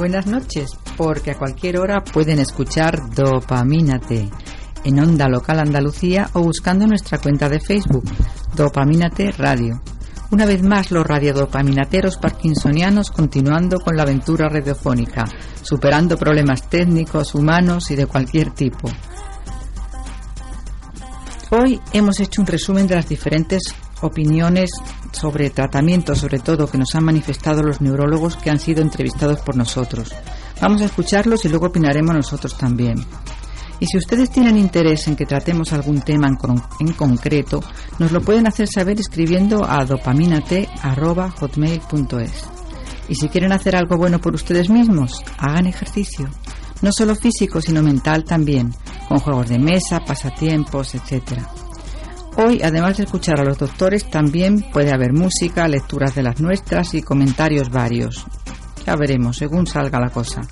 buenas noches, porque a cualquier hora pueden escuchar Dopamínate en Onda Local Andalucía o buscando nuestra cuenta de Facebook, Dopamínate Radio. Una vez más, los radiodopaminateros parkinsonianos continuando con la aventura radiofónica, superando problemas técnicos, humanos y de cualquier tipo. Hoy hemos hecho un resumen de las diferentes opiniones sobre tratamientos, sobre todo, que nos han manifestado los neurólogos que han sido entrevistados por nosotros. Vamos a escucharlos y luego opinaremos nosotros también. Y si ustedes tienen interés en que tratemos algún tema en, concreto, nos lo pueden hacer saber escribiendo a dopaminate.hotmail.es. Y si quieren hacer algo bueno por ustedes mismos, hagan ejercicio. No solo físico, sino mental también, con juegos de mesa, pasatiempos, etcétera. Hoy, además de escuchar a los doctores, también puede haber música, lecturas de las nuestras y comentarios varios. Ya veremos, según salga la cosa.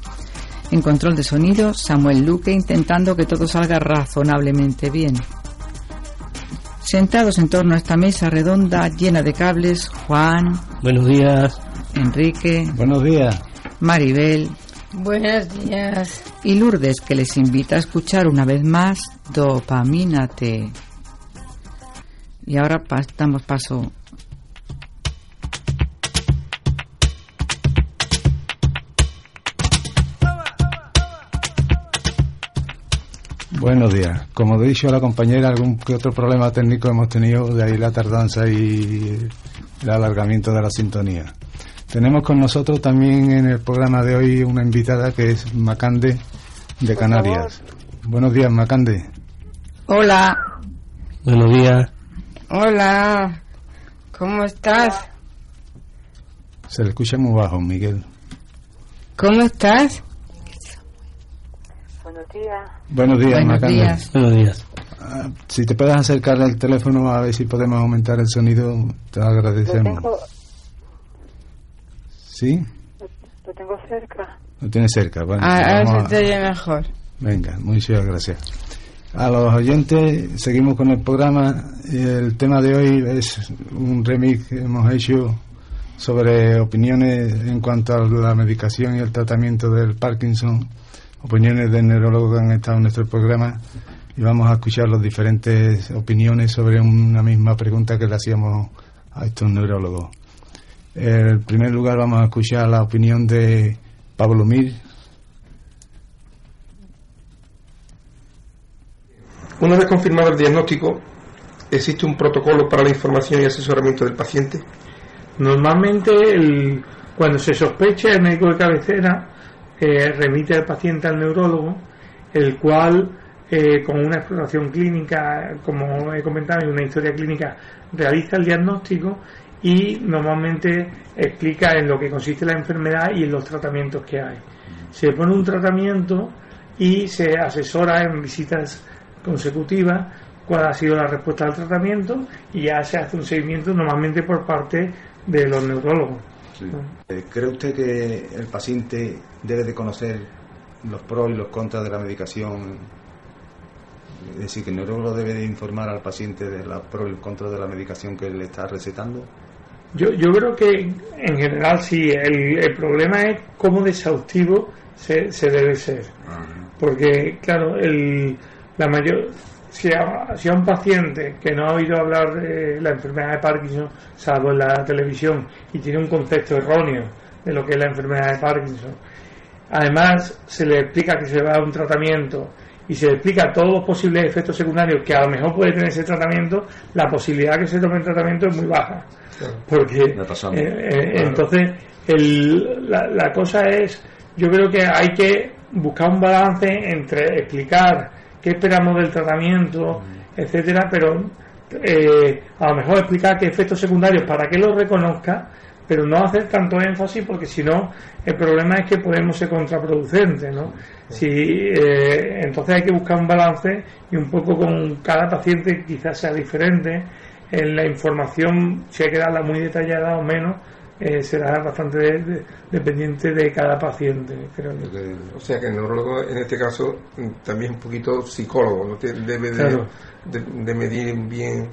En control de sonido, Samuel Luque intentando que todo salga razonablemente bien. Sentados en torno a esta mesa redonda llena de cables, Juan. Buenos días. Enrique. Buenos días. Maribel. Buenos días. Y Lourdes, que les invita a escuchar una vez más Dopamínate. Y ahora damos paso Buenos días. Como he dicho a la compañera, algún que otro problema técnico hemos tenido, de ahí la tardanza y el alargamiento de la sintonía. Tenemos con nosotros también en el programa de hoy una invitada que es Macande de Canarias. Buenos días, Macande. Hola. Buenos días. Hola, ¿cómo estás? Se le escucha muy bajo, Miguel. ¿Cómo estás? Buenos días. Buenos días, Buenos días. Buenos días. Ah, si te puedes acercar al teléfono a ver si podemos aumentar el sonido, te lo agradecemos. Lo tengo, ¿Sí? lo tengo cerca. Lo tienes cerca. Bueno, A, a ver vamos si te oye mejor. Venga, muchas gracias. A los oyentes, seguimos con el programa. El tema de hoy es un remix que hemos hecho sobre opiniones en cuanto a la medicación y el tratamiento del Parkinson, opiniones de neurólogos que han estado en nuestro programa y vamos a escuchar las diferentes opiniones sobre una misma pregunta que le hacíamos a estos neurólogos. En primer lugar vamos a escuchar la opinión de Pablo Mir, Una vez confirmado el diagnóstico, ¿existe un protocolo para la información y asesoramiento del paciente? Normalmente, cuando se sospecha, el médico de cabecera eh, remite al paciente al neurólogo, el cual, eh, con una exploración clínica, como he comentado, y una historia clínica, realiza el diagnóstico y normalmente explica en lo que consiste la enfermedad y en los tratamientos que hay. Se pone un tratamiento y se asesora en visitas consecutivas cuál ha sido la respuesta al tratamiento y ya se hace un seguimiento normalmente por parte de los neurólogos. Eh, ¿Cree usted que el paciente debe de conocer los pros y los contras de la medicación? Es decir, que el neurólogo debe de informar al paciente de los pros y los contras de la medicación que le está recetando. Yo, yo creo que en general sí, el, el problema es cómo de exhaustivo se, se debe ser. Porque, claro, el, la mayor, si a, si a un paciente que no ha oído hablar de la enfermedad de Parkinson, salvo en la televisión, y tiene un concepto erróneo de lo que es la enfermedad de Parkinson, además se le explica que se va a un tratamiento y se le explica todos los posibles efectos secundarios que a lo mejor puede tener ese tratamiento, la posibilidad que se tome el tratamiento es muy baja. Porque eh, eh, entonces el- la, la cosa es, yo creo que hay que buscar un balance entre explicar qué esperamos del tratamiento, etcétera, pero eh, a lo mejor explicar qué efectos secundarios para que lo reconozca, pero no hacer tanto énfasis porque si no el problema es que podemos ser contraproducentes, ¿no? Si, eh, entonces hay que buscar un balance y un poco con cada paciente quizás sea diferente. En la información, si hay que darla muy detallada o menos, eh, será bastante de- de- dependiente de cada paciente, creo yo. O sea que el neurólogo en este caso mm, también es un poquito psicólogo, ¿no? Debe de, Claro. de- de medir bien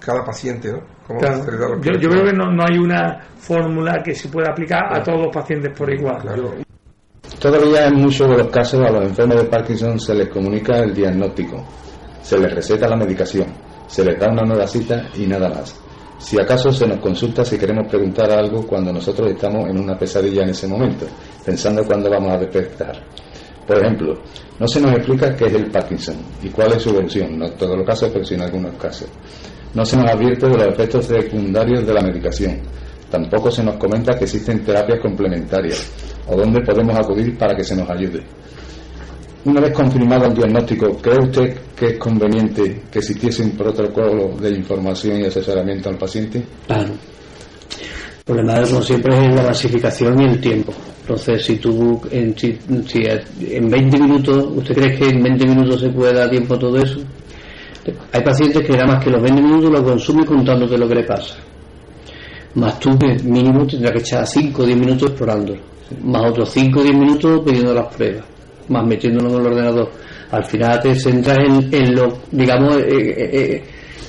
cada paciente, ¿no? Cómo Claro. Yo, creo que no, no hay una fórmula que se pueda aplicar a todos los pacientes por igual. Claro. Todavía en muchos de los casos a los enfermos de Parkinson se les comunica el diagnóstico, se les receta la medicación, se les da una nueva cita y nada más. Si acaso se nos consulta si queremos preguntar algo cuando nosotros estamos en una pesadilla en ese momento, pensando cuándo vamos a despertar. Por ejemplo, no se nos explica qué es el Parkinson y cuál es su evolución, no en todos los casos, pero sí en algunos casos. No se nos advierte de los efectos secundarios de la medicación. Tampoco se nos comenta que existen terapias complementarias o dónde podemos acudir para que se nos ayude. Una vez confirmado el diagnóstico, ¿cree usted que es conveniente que existiese un protocolo de información y asesoramiento al paciente? Claro. El problema, como siempre, es la masificación y el tiempo. Entonces, si tú, en, si en 20 minutos, ¿usted cree que en 20 minutos se puede dar tiempo a todo eso? Hay pacientes que nada más que los 20 minutos lo consumen contándote lo que le pasa. Más tú que mínimo tendrás que echar 5 o 10 minutos explorándolo. Más otros 5 o 10 minutos pidiendo las pruebas. Más metiéndolo en el ordenador. Al final te centras en, en lo, digamos, eh, eh, eh,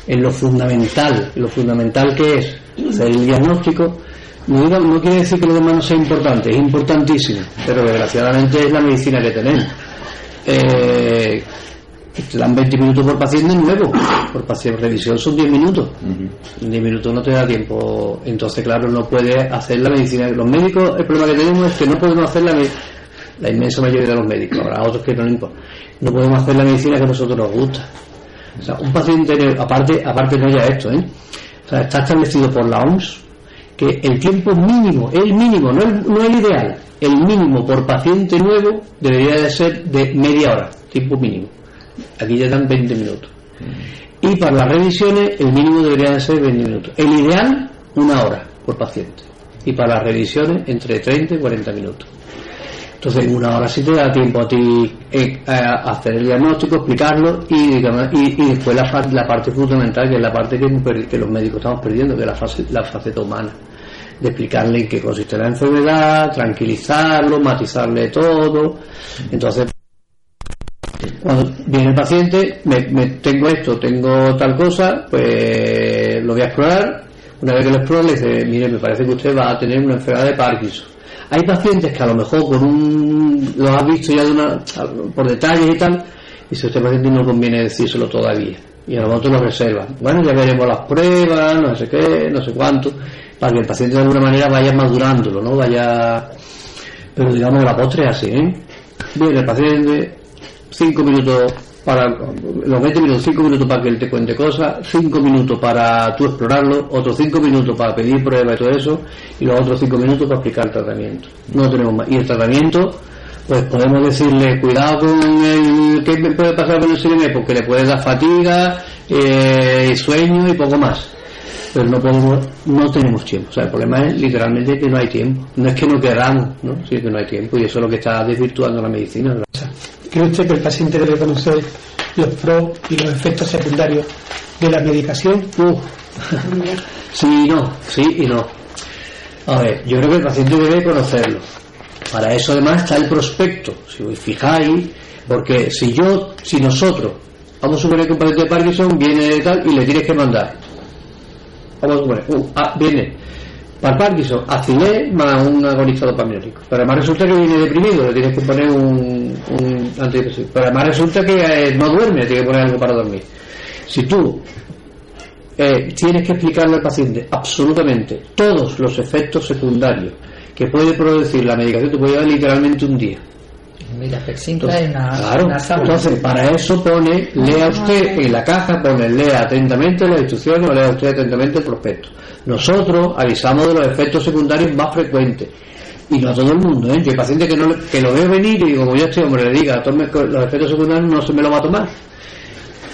en lo fundamental. Lo fundamental que es hacer el diagnóstico. No, no quiere decir que lo demás no sea importante, es importantísimo. Pero desgraciadamente es la medicina que tenemos. Eh, te dan 20 minutos por paciente nuevo. Por paciente revisión son 10 minutos. En 10 minutos no te da tiempo. Entonces, claro, no puedes hacer la medicina. Los médicos, el problema que tenemos es que no podemos hacer la me- la inmensa mayoría de los médicos. Habrá otros que no les importa. No podemos hacer la medicina que a nosotros nos gusta. O sea, un paciente, aparte, aparte no ya esto, ¿eh? O sea, está establecido por la OMS que el tiempo mínimo, el mínimo, no el, no el ideal, el mínimo por paciente nuevo debería de ser de media hora, tiempo mínimo. Aquí ya dan 20 minutos. Y para las revisiones el mínimo debería de ser 20 minutos. El ideal, una hora por paciente. Y para las revisiones entre 30 y 40 minutos. Entonces, en una hora sí te da tiempo a ti eh, a hacer el diagnóstico, explicarlo y, digamos, y, después la, la parte fundamental, que es la parte que, los médicos estamos perdiendo, que es la, fase, la faceta humana. De explicarle en qué consiste la enfermedad, tranquilizarlo, matizarle todo. Entonces, cuando viene el paciente, me, tengo esto, tengo tal cosa, pues lo voy a explorar. Una vez que lo exploro, le dice, mire, me parece que usted va a tener una enfermedad de Parkinson. Hay pacientes que a lo mejor con un, lo has visto ya de una, por detalles y tal, y si usted paciente no conviene decírselo todavía. Y a lo mejor te lo reservan. Bueno, ya veremos las pruebas, no sé qué, no sé cuánto, para que el paciente de alguna manera vaya madurándolo, ¿no? Vaya, pero digamos la postre es así, ¿eh? Viene el paciente, cinco minutos para los 20 minutos, 5 minutos para que él te cuente cosas, 5 minutos para tú explorarlo, otros 5 minutos para pedir pruebas y todo eso, y los otros 5 minutos para explicar el tratamiento. No tenemos más. Y el tratamiento, pues podemos decirle, cuidado con el. ¿Qué puede pasar con el CNM? Porque le puede dar fatiga, eh, sueño y poco más. Pero no podemos, no tenemos tiempo. O sea, el problema es literalmente que no hay tiempo. No es que no queramos, ¿no? Sí que no hay tiempo. Y eso es lo que está desvirtuando la medicina. ¿Cree usted que el paciente debe conocer los pros y los efectos secundarios de la medicación? Uf. sí y no, sí y no. A ver, yo creo que el paciente debe conocerlo. Para eso además está el prospecto, si os fijáis, porque si yo, si nosotros, vamos a suponer que un paciente de Parkinson viene tal y le tienes que mandar. Vamos a suponer, uh, ah, viene para Parkinson, acilé más un agonista dopaminérgico. Pero además resulta que viene deprimido, le tienes que poner un, un antidepresivo. Pero además resulta que eh, no duerme, le tienes que poner algo para dormir. Si tú eh, tienes que explicarle al paciente absolutamente todos los efectos secundarios que puede producir la medicación, te puede llevar literalmente un día. Mira, Pexintra en una, Claro, entonces para eso pone, lea usted en la caja, pone lea atentamente las instrucciones o lea usted atentamente el prospecto. Nosotros avisamos de los efectos secundarios más frecuentes. Y no a todo el mundo, ¿eh? Yo hay pacientes que, no, le- que lo veo venir y digo, como ya este hombre le diga, tome los efectos secundarios, no se me lo va a tomar.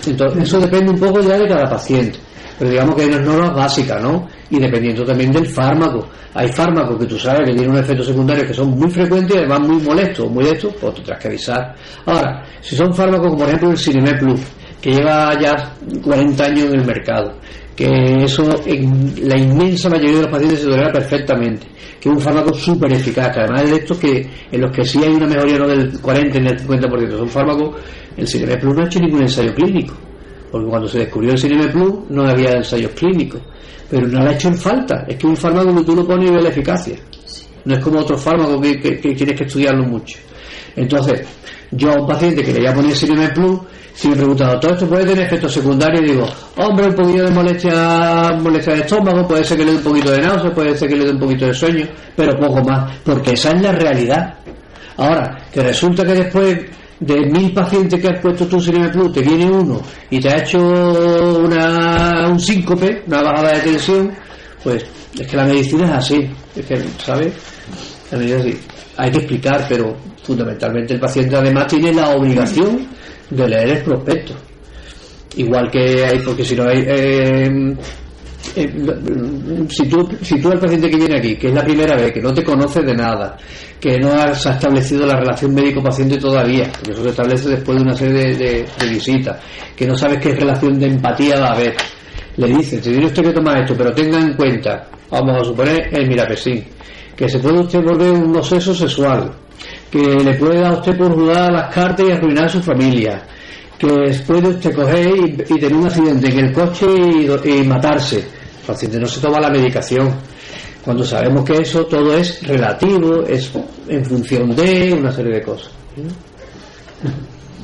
Entonces, eso depende un poco ya de cada paciente. Pero digamos que hay unas normas básicas, ¿no? Y dependiendo también del fármaco. Hay fármacos que tú sabes que tienen unos efectos secundarios que son muy frecuentes y además muy molestos, muy de estos, pues tendrás que avisar. Ahora, si son fármacos como por ejemplo el Cineme Plus, que lleva ya 40 años en el mercado, que eso en la inmensa mayoría de los pacientes se tolera perfectamente, que es un fármaco súper eficaz, además de estos que en los que sí hay una mejoría no del 40 ni del 50%, son fármacos, el Cineme Plus no ha hecho ningún ensayo clínico. Porque cuando se descubrió el Cineme Plus no había ensayos clínicos. Pero no le ha hecho en falta. Es que un fármaco tú lo pones y ves la eficacia. No es como otro fármaco que, que, que tienes que estudiarlo mucho. Entonces, yo a un paciente que le voy a poner Cineme Plus, si me preguntan, ¿todo esto puede tener efectos secundarios? Digo, hombre, un poquito de molestia, molestia de estómago, puede ser que le dé un poquito de náusea, puede ser que le dé un poquito de sueño, pero poco más, porque esa es la realidad. Ahora, que resulta que después de mil pacientes que has puesto tú Cineme Plus, te viene uno y te ha hecho una, un síncope, una bajada de tensión, pues es que la medicina es así, es que, ¿sabes? La medicina es así. Hay que explicar, pero fundamentalmente el paciente además tiene la obligación de leer el prospecto. Igual que hay, porque si no hay... eh, eh, si tú, si tú al paciente que viene aquí, que es la primera vez, que no te conoce de nada, que no has establecido la relación médico-paciente todavía, porque eso se establece después de una serie de, visitas, que no sabes qué relación de empatía va a haber, le dices, te tiene usted que tomar esto, pero tenga en cuenta, vamos a suponer el mirapesín, que se puede usted volver un obseso sexual, que le puede dar usted por jugar a las cartas y arruinar a su familia, que puede usted coger y, tener un accidente en el coche y, y matarse. Paciente no se toma la medicación. Cuando sabemos que eso todo es relativo, es en función de una serie de cosas.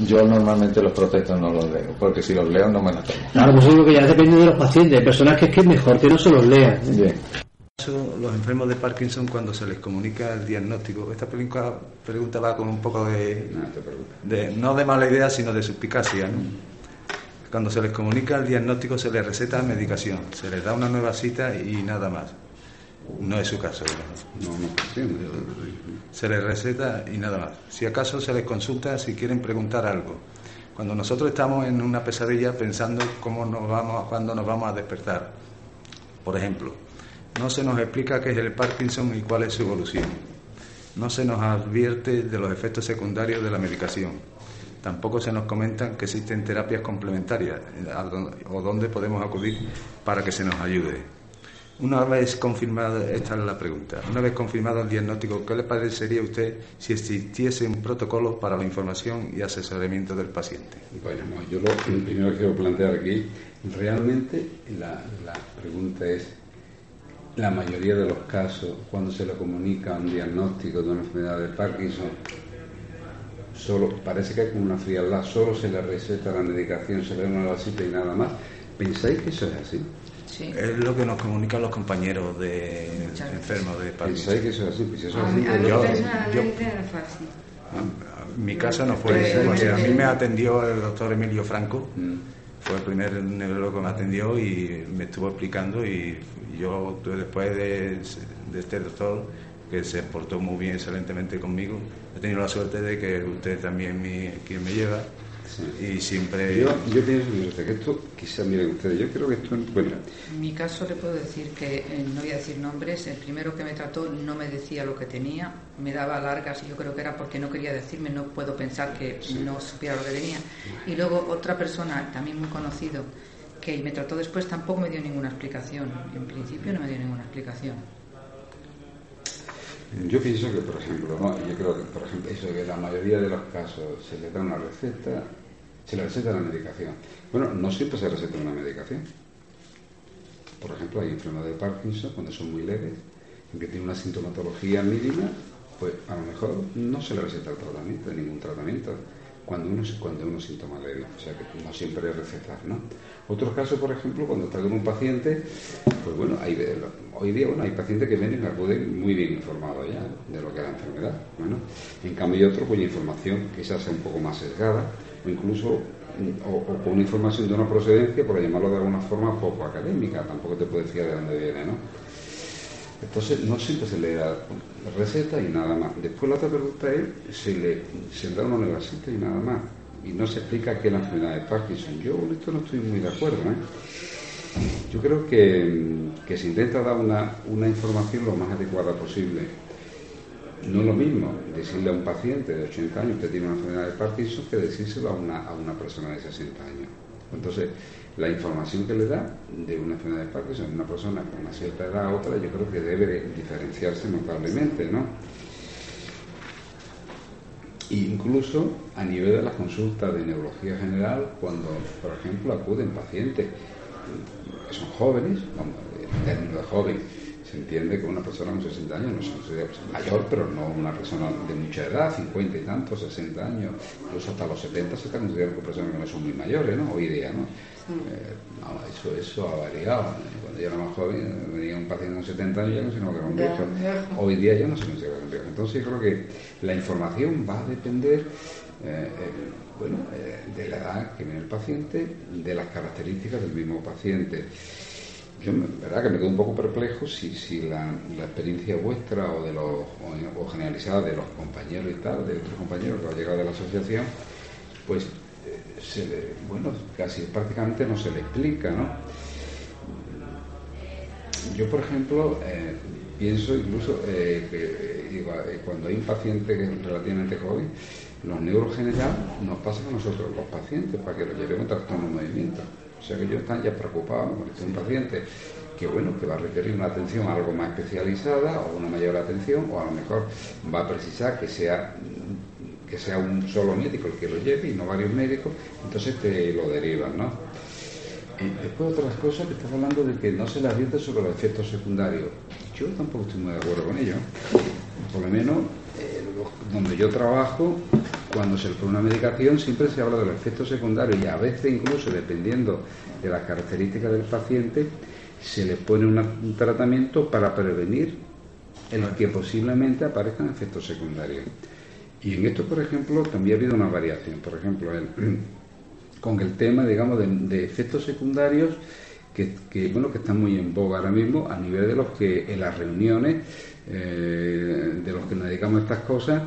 Yo normalmente los prospectos no los leo, porque si los leo no me los tomo. Claro, pues digo que ya depende de los pacientes. Hay personas que es que es mejor que no se los lean. Bien. los enfermos de Parkinson cuando se les comunica el diagnóstico, esta pregunta, pregunta va con un poco de, de- no de mala idea, sino de suspicacia. ¿no? Cuando se les comunica el diagnóstico se les receta medicación, se les da una nueva cita y nada más. No es su caso. No, no, entiendo. Se les receta y nada más. Si acaso se les consulta si quieren preguntar algo. Cuando nosotros estamos en una pesadilla pensando cómo nos vamos, cuándo nos vamos a despertar. Por ejemplo, no se nos explica qué es el Parkinson y cuál es su evolución. No se nos advierte de los efectos secundarios de la medicación. Tampoco se nos comentan que existen terapias complementarias o dónde podemos acudir para que se nos ayude. Una vez confirmado, esta es la pregunta, una vez confirmado el diagnóstico, ¿qué le parecería a usted si existiese un protocolo para la información y asesoramiento del paciente? Bueno, no, yo lo primero que quiero plantear aquí, realmente la pregunta es, la mayoría de los casos, cuando se le comunica un diagnóstico de una enfermedad de Parkinson, solo parece que hay como una frialdad, solo se le receta la medicación, se le da una vasita y nada más. ¿Pensáis que eso es así? Es lo que nos comunican los compañeros de enfermos de Parkinson. ¿Pensáis que eso es así? Pues eso es así, a yo- personalmente era fácil. En mi caso no fue, Sí, porque sí, a sí. mí me atendió el doctor Emilio Franco, Mm. fue el primer neurólogo que me atendió y me estuvo explicando y yo después de, de este doctor que se portó muy bien, excelentemente conmigo, he tenido la suerte de que usted también mi, quien me lleva y siempre... Yo, yo pienso que esto, quizá miren ustedes, yo creo que esto, bueno, En mi caso le puedo decir que, eh, no voy a decir nombres, el primero que me trató no me decía lo que tenía, me daba largas y yo creo que era porque no quería decirme, no puedo pensar que no supiera lo que tenía. Y luego otra persona, también muy conocido, que me trató después tampoco me dio ninguna explicación. En principio no me dio ninguna explicación. Yo pienso que, por ejemplo, ¿no? yo creo que, por ejemplo, eso que la mayoría de los casos se le da una receta, se le receta la medicación. Bueno, no siempre se receta una medicación. Por ejemplo, hay enfermedades de Parkinson cuando son muy leves, en que tiene una sintomatología mínima, pues a lo mejor no se le receta el tratamiento, ningún tratamiento, cuando uno, cuando uno síntoma leve. O sea que no siempre es recetar, ¿no? Otros casos, por ejemplo, cuando está con un paciente, pues bueno, hoy día bueno, hay pacientes que vienen y acuden muy bien informados ya de lo que es la enfermedad. Bueno, en cambio hay otros cuya información quizás sea un poco más sesgada o incluso o, o con información de una procedencia, por llamarlo de alguna forma, poco académica, tampoco te puedo decir de dónde viene, ¿no? Entonces, no siempre se le da receta y nada más. Después la otra pregunta es, se le, se le da una cita y nada más. Y no se explica qué es la enfermedad de Parkinson. Yo con esto no estoy muy de acuerdo. ¿eh? Yo creo que, que se intenta dar una, una información lo más adecuada posible. No es lo mismo decirle a un paciente de 80 años que tiene una enfermedad de Parkinson que decírselo a una, a una persona de 60 años. Entonces, la información que le da de una enfermedad de Parkinson a una persona con una cierta edad a otra, yo creo que debe diferenciarse notablemente, ¿no? Incluso a nivel de las consultas de neurología general, cuando, por ejemplo, acuden pacientes que son jóvenes, vamos, en términos de joven, se entiende que una persona con 60 años no es mayor, pero no una persona de mucha edad, 50 y tantos, 60 años, incluso hasta los 70 se está considerando personas que no son muy mayores, ¿no? Hoy día, ¿no? Eh, no, eso, eso ha variado. Cuando yo era más joven, venía un paciente con 70 años ya no se nos un viejo. Hoy día ya no se considera un viejo. Entonces yo creo que la información va a depender eh, eh, bueno, de la edad que viene el paciente, de las características del mismo paciente. Yo, verdad que me quedo un poco perplejo si, si la, la experiencia vuestra o de los o, generalizada de los compañeros y tal, de otros compañeros que han llegado de la asociación, pues se bueno, casi prácticamente no se le explica, ¿no? Yo, por ejemplo, eh, pienso incluso eh, que eh, cuando hay un paciente que es relativamente joven, los neurogenerales nos pasan a nosotros, los pacientes, para que lo llevemos trastorno de movimiento. O sea que ellos están ya preocupados con este paciente que bueno, que va a requerir una atención algo más especializada o una mayor atención, o a lo mejor va a precisar que sea que sea un solo médico el que lo lleve y no varios médicos, entonces te lo derivan, ¿no? Y después otras cosas que estás hablando de que no se le advierte sobre los efectos secundarios. Yo tampoco estoy muy de acuerdo con ello. Por lo menos eh, donde yo trabajo, cuando se pone una medicación siempre se habla de los efectos secundarios y a veces incluso dependiendo de las características del paciente se le pone un tratamiento para prevenir en el que posiblemente aparezcan efectos secundarios. Y en esto, por ejemplo, también ha habido una variación. Por ejemplo, con el tema, digamos, de, efectos secundarios que, bueno, que están muy en boga ahora mismo a nivel de los que en las reuniones eh, de los que nos dedicamos a estas cosas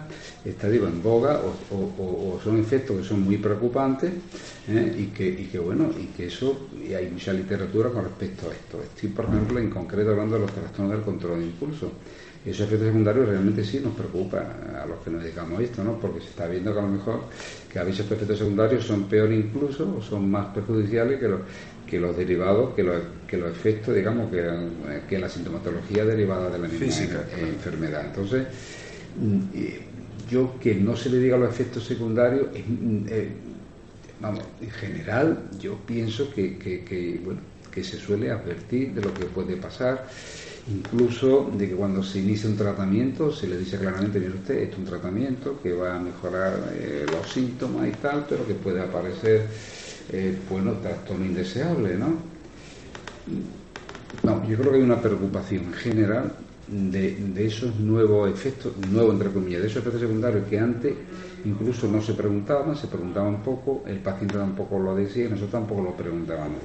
está digo en boga o, son efectos que son muy preocupantes eh, y, que, bueno y que eso y hay mucha literatura con respecto a esto. Estoy por ejemplo en concreto hablando de los trastornos del control de impulso. Esos efectos secundarios realmente sí nos preocupan a los que nos dedicamos a esto, ¿no? Porque se está viendo que a lo mejor que a veces efectos secundarios son peor incluso o son más perjudiciales que los, que los derivados, que los, que los efectos, digamos, que, que la sintomatología derivada de la misma enfermedad. Entonces, mm, yo que no se le diga los efectos secundarios, mm, eh, vamos, en general yo pienso que, que, que, bueno, que se suele advertir de lo que puede pasar incluso de que cuando se inicia un tratamiento se le dice claramente, mire usted, esto es un tratamiento que va a mejorar eh, los síntomas y tal, pero que puede aparecer, eh, bueno, trastorno indeseable, ¿no? No, yo creo que hay una preocupación general de, de, esos nuevos efectos, nuevos entre comillas, de esos efectos secundarios que antes incluso no se preguntaban, se preguntaban poco, el paciente tampoco lo decía y nosotros tampoco lo preguntábamos.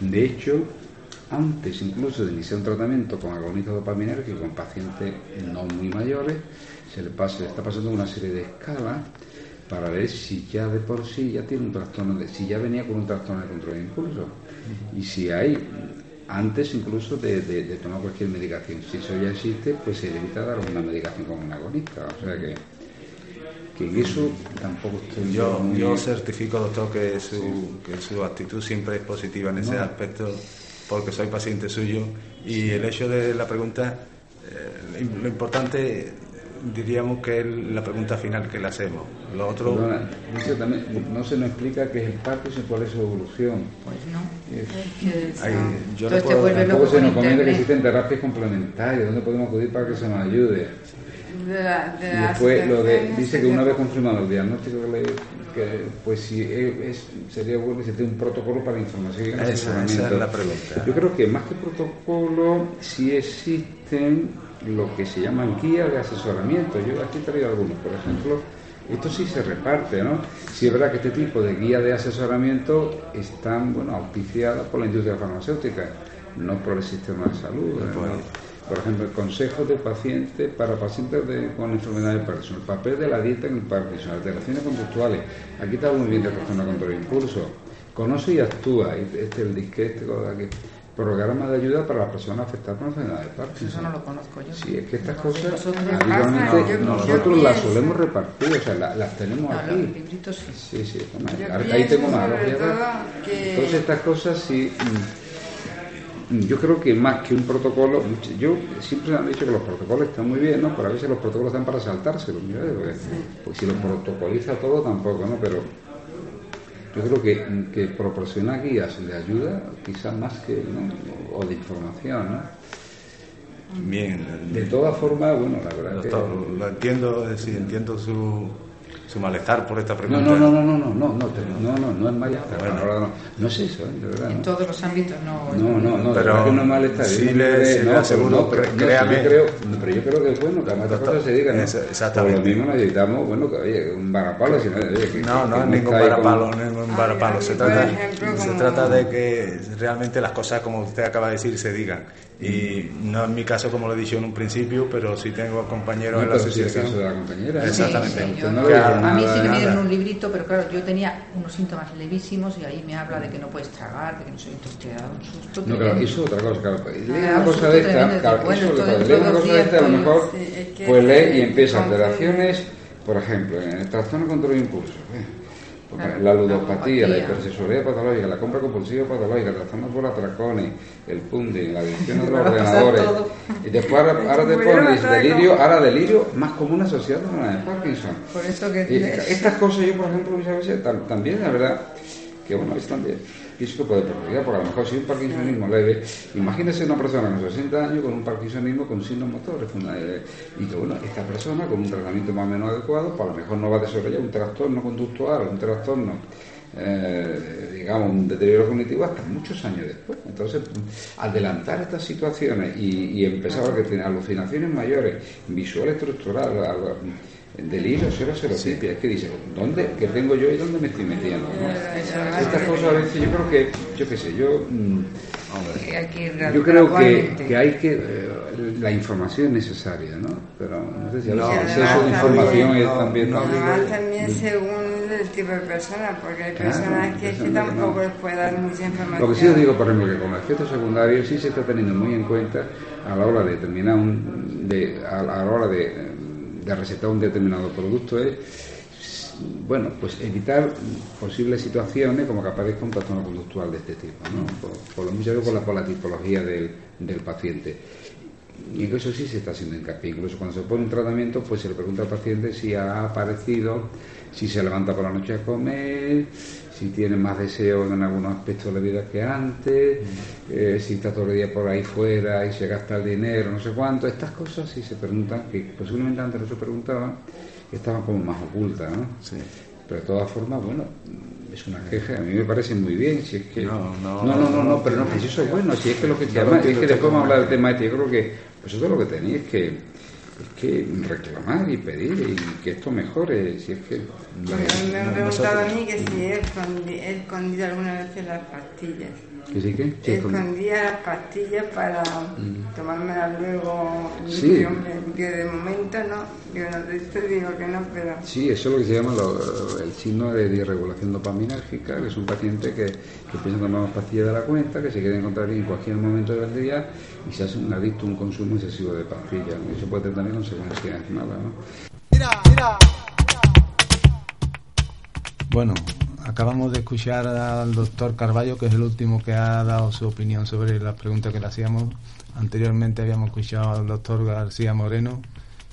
De hecho, antes incluso de iniciar un tratamiento con agonistas dopaminérgicos con pacientes no muy mayores, se le, pasa, está pasando una serie de escalas para ver si ya de por sí ya tiene un trastorno, de, si ya venía con un trastorno de control de impulso y si hay antes incluso de, tomar cualquier medicación. Si eso ya existe, pues se evita dar una medicación con un agonista. O sea que, que en eso tampoco estoy yo. Yo certifico, doctor, que su, que su actitud siempre es positiva en ese aspecto porque soy paciente suyo y el hecho de la pregunta, eh, lo importante diríamos que es la pregunta final que le hacemos. Lo otro... no se nos explica qué es el Parkinson y cuál es su evolución. Pues no. yo tampoco se nos comenta que existen terapias complementarias, ¿dónde podemos acudir para que se nos ayude? y después lo de, dice que una vez confirmado el diagnóstico que le que pues si es, sería bueno que se tenga un protocolo para información y esa, esa es la pregunta. Yo creo que más que protocolo, sí existen lo que se llaman guías de asesoramiento. Yo aquí he traído algunos, por ejemplo, esto sí se reparte, ¿no? Sí es verdad que este tipo de guías de asesoramiento están, bueno, auspiciadas por la industria farmacéutica, no por el sistema de salud. Por ejemplo, el consejo de pacientes para pacientes con enfermedad de Parkinson, el papel de la dieta en el Parkinson, alteraciones conductuales. Aquí está muy bien de persona contra el impulso. Conoce y actúa. Este es el disquete aquí. Programa de ayuda para las personas afectadas por enfermedad de Parkinson. Eso no lo conozco yo. Sí, es que estas cosas habitualmente nosotros las solemos repartir, o sea, las, tenemos aquí. sí. Sí, Ahí tengo más. Entonces estas cosas sí. Mm, yo creo que más que un protocolo, yo siempre han dicho que los protocolos están muy bien, ¿no? Pero a veces los protocolos están para saltárselo, mira, porque, pues si los protocoliza todo tampoco, ¿no? Pero yo creo que, que proporciona guías de ayuda, quizás más que, ¿no? O de información, ¿no? Bien. De todas formas, bueno, la verdad Doctor, que... lo entiendo, es decir, entiendo su, su malestar por esta No, pregunta. no, no, no, no, no, no, no, no, no, no es malestar, no, no es eso, ¿eh? de verdad. En ¿no? todos los ámbitos no. No, no, no, Pero no es malestar. sí no le- no, aseguro, pero no, no, créame. yo creo, pero yo creo que es bueno que además Doctor, cosas se digan. ¿no? es- exactamente. Por lo mismo necesitamos, bueno, que oye, un varapalo, que, No, no que es ningún está ahí con- varapalo, ningún varapalo. Se trata, se trata de que realmente las cosas, como usted acaba de decir, se digan. Y no es mi caso, como lo he dicho en un principio, pero sí tengo compañeros No, en la pero sí el asociación. caso de la compañera. ¿eh? Exactamente. Sí, sí, yo no a mí sí que me dieron un librito, pero claro, yo tenía unos síntomas levísimos y ahí me habla de que no puedes tragar, de que no soy entonces te da un susto. No, claro, eso es otra cosa, claro. Lee Ah, una un cosa de esta, claro, eso lee una cosa de esta, a lo mejor, pues lee y empieza alteraciones, por ejemplo, en el trastorno control de impulso, ¿eh? La ludopatía, la hipersexualidad patológica, la compra compulsiva patológica, el trastorno por atracones, el punding, la adicción a los ordenadores. Y después ahora, ahora te pones delirio, ahora delirio más común asociado a la de Parkinson. Por eso que. Estas cosas yo, por ejemplo, muchas veces tam- también, la verdad, que bueno, es también que puede perjudicar, porque a lo mejor si un parkinsonismo leve, imagínese una persona con 60 años con un parkinsonismo con signos motores, eh, y que bueno, esta persona con un tratamiento más o menos adecuado, pues a lo mejor no va a desarrollar un trastorno conductual, un trastorno eh, digamos, un deterioro cognitivo hasta muchos años después. Entonces, adelantar estas situaciones y, y empezar a que tiene alucinaciones mayores, visual estructural, algo- delirio, cero, serotipia, es que dice, ¿dónde, qué tengo yo y dónde me estoy metiendo? ¿no? Estas cosas a veces yo creo que, yo qué sé, yo... mm, ir yo creo que, que hay que eh, la información es necesaria, ¿no? Pero no sé si el exceso de información también, es no, también no, Además también según el tipo de persona, porque hay Claro, personas que, tampoco no. les puede dar mucha información. Lo que sí os digo, por ejemplo, que con los efectos secundarios sí se está teniendo muy en cuenta a la hora de determinar un, de, a la hora de, de recetar un determinado producto es bueno, pues evitar posibles situaciones como que aparezca un trastorno conductual de este tipo, ¿no? Por, por lo mucho por la, por la tipología del, del paciente. Y en eso sí se está haciendo hincapié. Incluso cuando se pone un tratamiento, pues se le pregunta al paciente si ha aparecido, si se levanta por la noche a comer, si tiene más deseo en algunos aspectos de la vida que antes, eh, si está todo el día por ahí fuera y se gasta el dinero, no sé cuánto. Estas cosas sí se preguntan, que posiblemente antes no se preguntaban, que estaban como más ocultas, ¿no? Sí. Pero de todas formas, bueno, es una queja, a mí me parece muy bien, si es que... No, no, no, no, no, no, pero no, pues eso es bueno, si es que lo que... Además, es que después vamos a hablar del tema este, yo creo que vosotros lo que tenéis es que, es que reclamar y pedir y que esto mejore, si es que... Me han preguntado a mí que si he escondi- he escondido alguna vez las pastillas. ¿Que sí que? Sí, con- Escondía las pastillas para Mm. tomármelas luego. Sí. Hombre, que de momento no. Digo, no te digo que no, pero. Sí, eso es lo que se llama lo- el signo de disregulación dopaminérgica, que es un paciente que, que empieza a tomar más pastillas de la cuenta, que se quiere encontrar en cualquier momento del día y se hace un adicto a un consumo excesivo de pastillas. Eso puede tener también consecuencias malas. ¿no? Bueno, acabamos de escuchar al doctor Carballo, que es el último que ha dado su opinión sobre las preguntas que le hacíamos. Anteriormente habíamos escuchado al doctor García Moreno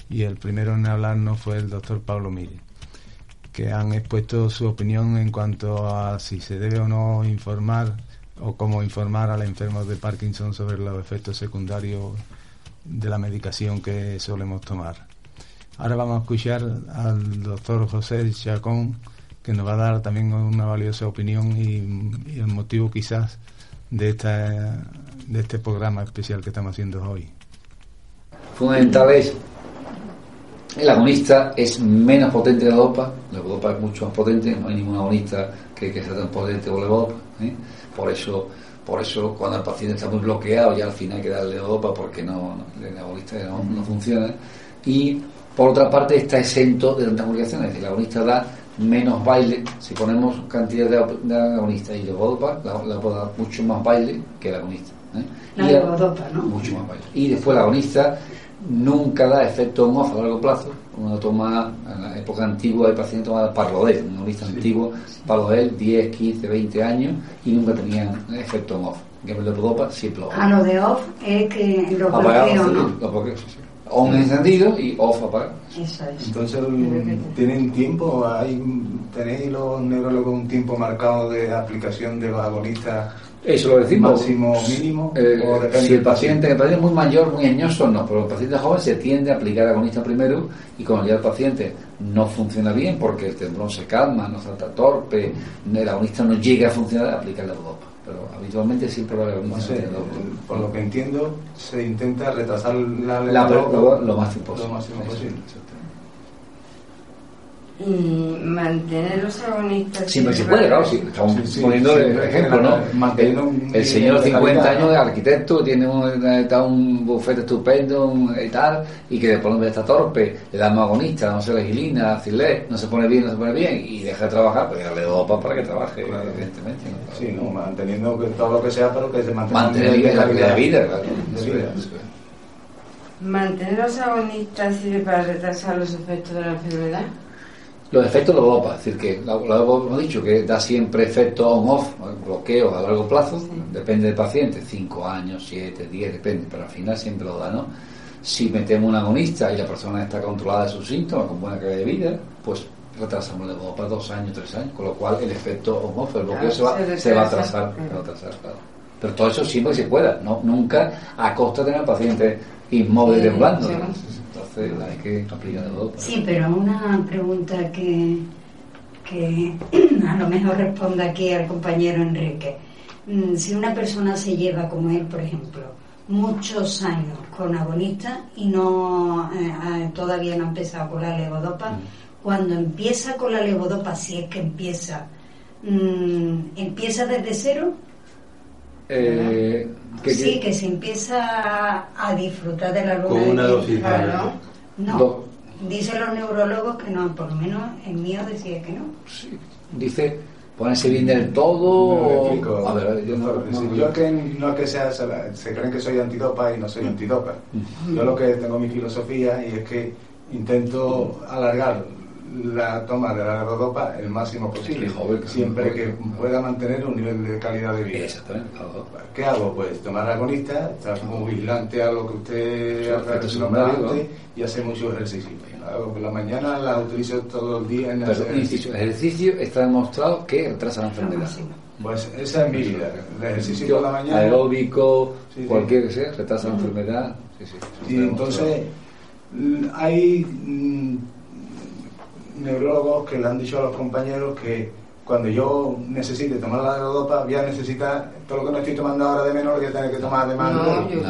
y el primero en hablarnos fue el doctor Pablo Miri, que han expuesto su opinión en cuanto a si se debe o no informar o cómo informar al enfermo de Parkinson sobre los efectos secundarios de la medicación que solemos tomar. Ahora vamos a escuchar al doctor José Chacón, que nos va a dar también una valiosa opinión y, el motivo quizás de, esta, de este programa especial que estamos haciendo hoy. fundamental es el agonista es menos potente que la dopa, la dopa es mucho más potente, no hay ningún agonista que, que sea tan potente como la dopa, ¿eh? por eso por eso cuando el paciente está muy bloqueado ya al final hay que darle dopa porque no, el agonista no, no funciona y por otra parte está exento de tantas complicaciones, el agonista da menos baile, si ponemos cantidad de, de agonistas y de dopa, la, la puede dar mucho más baile que el agonista. ¿eh? La Y el- levodopa, ¿no? mucho más baile. Y después el agonista nunca da efecto on-off a largo plazo. Uno toma, en la época antigua, el paciente tomaba Parlodel, un agonista antiguo, Parlodel, 10, 15, 20 años y nunca tenían efecto on-off. que el levodopa siempre lo A lo de off es que los Apagado, bloqueo, sí, ¿no? los bloqueos, sí, sí. On encendido y off apagado. Eso es. Entonces, ¿tienen tiempo? ¿Hay, ¿Tenéis los neurólogos un tiempo marcado de aplicación de los agonistas? Eso lo decimos. Máximo, mínimo. Eh, ¿O depende si el paciente, el paciente es muy mayor, muy añoso, no, pero el paciente joven se tiende a aplicar agonista primero y cuando ya el paciente no funciona bien porque el temblón se calma, no salta torpe, el agonista no llega a funcionar, aplica la dopa. Pero habitualmente siempre va. No sé, por lo que entiendo, se intenta retrasar la La- levodopa lo- lo máximo posible. lo máximo posible. Y mantener los agonistas. Siempre se puede, claro, sí, estamos Sí, sí, poniendo sí, el sí, ejemplo, sí, ¿no? manteniendo El, un el nivel señor de 50 calidad, años de arquitecto, tiene un, está un bufete estupendo un- y tal, y que después no está torpe, le damos agonista, no se la gilina, cilé, no se pone bien, no se pone bien, y deja de trabajar, pues ya le dopa para que trabaje, evidentemente. ¿no? Sí, no, manteniendo que todo lo que sea, pero que se mantenga Mantener la calidad de vida, claro. de vida. es, es. ¿Mantener los agonistas sirve para retrasar los efectos de la enfermedad? Los efectos de la dopa, es decir, que lo, lo hemos dicho, que da siempre efecto on-off, bloqueos a largo plazo, depende del paciente, 5 años, 7, 10, depende, pero al final siempre lo da, ¿no? Si metemos un agonista y la persona está controlada de sus síntomas, con buena calidad de vida, pues retrasamos la dopa dos años, tres años, con lo cual el efecto on-off, el bloqueo Claro, se, va, se se va a atrasar, se va a atrasar, claro. Pero todo eso siempre que se pueda, ¿no? nunca a costa de tener al paciente inmóvil Sí, temblando, sí. Sí, pero una pregunta que, que a lo mejor responda aquí al compañero Enrique. Mm, Si una persona se lleva como él, por ejemplo, muchos años con agonista y no eh, eh, todavía no ha empezado con la levodopa, cuando empieza con la levodopa, si es que empieza, mm, ¿empieza desde cero? Eh, ¿qué- sí, que se empieza a, disfrutar de la luna Con una dosis. No, Do- dicen los neurólogos que no, por lo menos el mío decía que no. dice ponerse bien del todo Me o- explico. a ver yo no, Sí, no- yo que no es que sea, se creen que soy antidopa y no soy antidopa. Yo lo que tengo mi filosofía y es que intento alargar la toma de la levodopa el máximo posible, siempre que pueda mantener un nivel de calidad de vida. Exactamente. ¿Qué hago? Pues tomar agonista, estar muy vigilante a lo que usted Sí, ha efectos nombrado secundarios, antes y hacer mucho ejercicio. Por la mañana, la utilizo todo el día en un inciso, el ejercicio está demostrado que retrasa la enfermedad Pues esa es mi vida. El ejercicio por la mañana. aeróbico Sí, sí. cualquier que sea retrasa la enfermedad sí, sí, Y entonces hay mm, neurólogos que le han dicho a los compañeros que cuando yo necesite tomar la levodopa voy a necesitar todo lo que no estoy tomando ahora de menor lo voy a tener que tomar de más No, yo-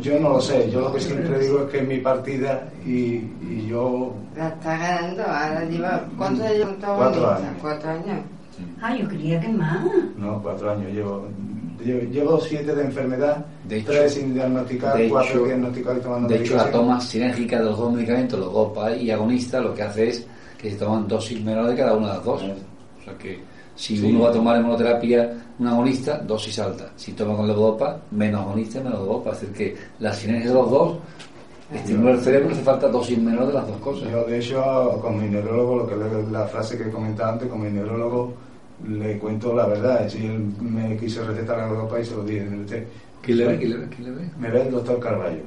Yo no lo sé, yo lo que siempre digo es que es mi partida y, y yo La está ganando. Ahora lleva. ¿Cuántos años Cuatro años. Cuatro años. Ah, yo creía que más. no cuatro años llevo llevo, siete de enfermedad, De hecho- tres sin diagnosticar, de cuatro diagnosticados y tomando De hecho, la toma sinérgica de los dos medicamentos, los GOPA y agonista, lo que hace es que se toman dosis menores de cada una de las dos. O sea que si Sí. uno va a tomar en monoterapia un agonista, dosis alta. Si toma con levodopa, menos agonista, menos levodopa. Es decir, que la sinergia de los dos estimula el cerebro, hace falta dosis menor de las dos cosas. Yo, de hecho, con mi neurólogo, lo que le- la frase que comentaba antes, con mi neurólogo le cuento la verdad. Si él me quiso recetar a Europa y se lo dije en el té. ¿Quién le ve? ¿Quién le ve? ¿Quién le ve? Me ve el doctor Carballo.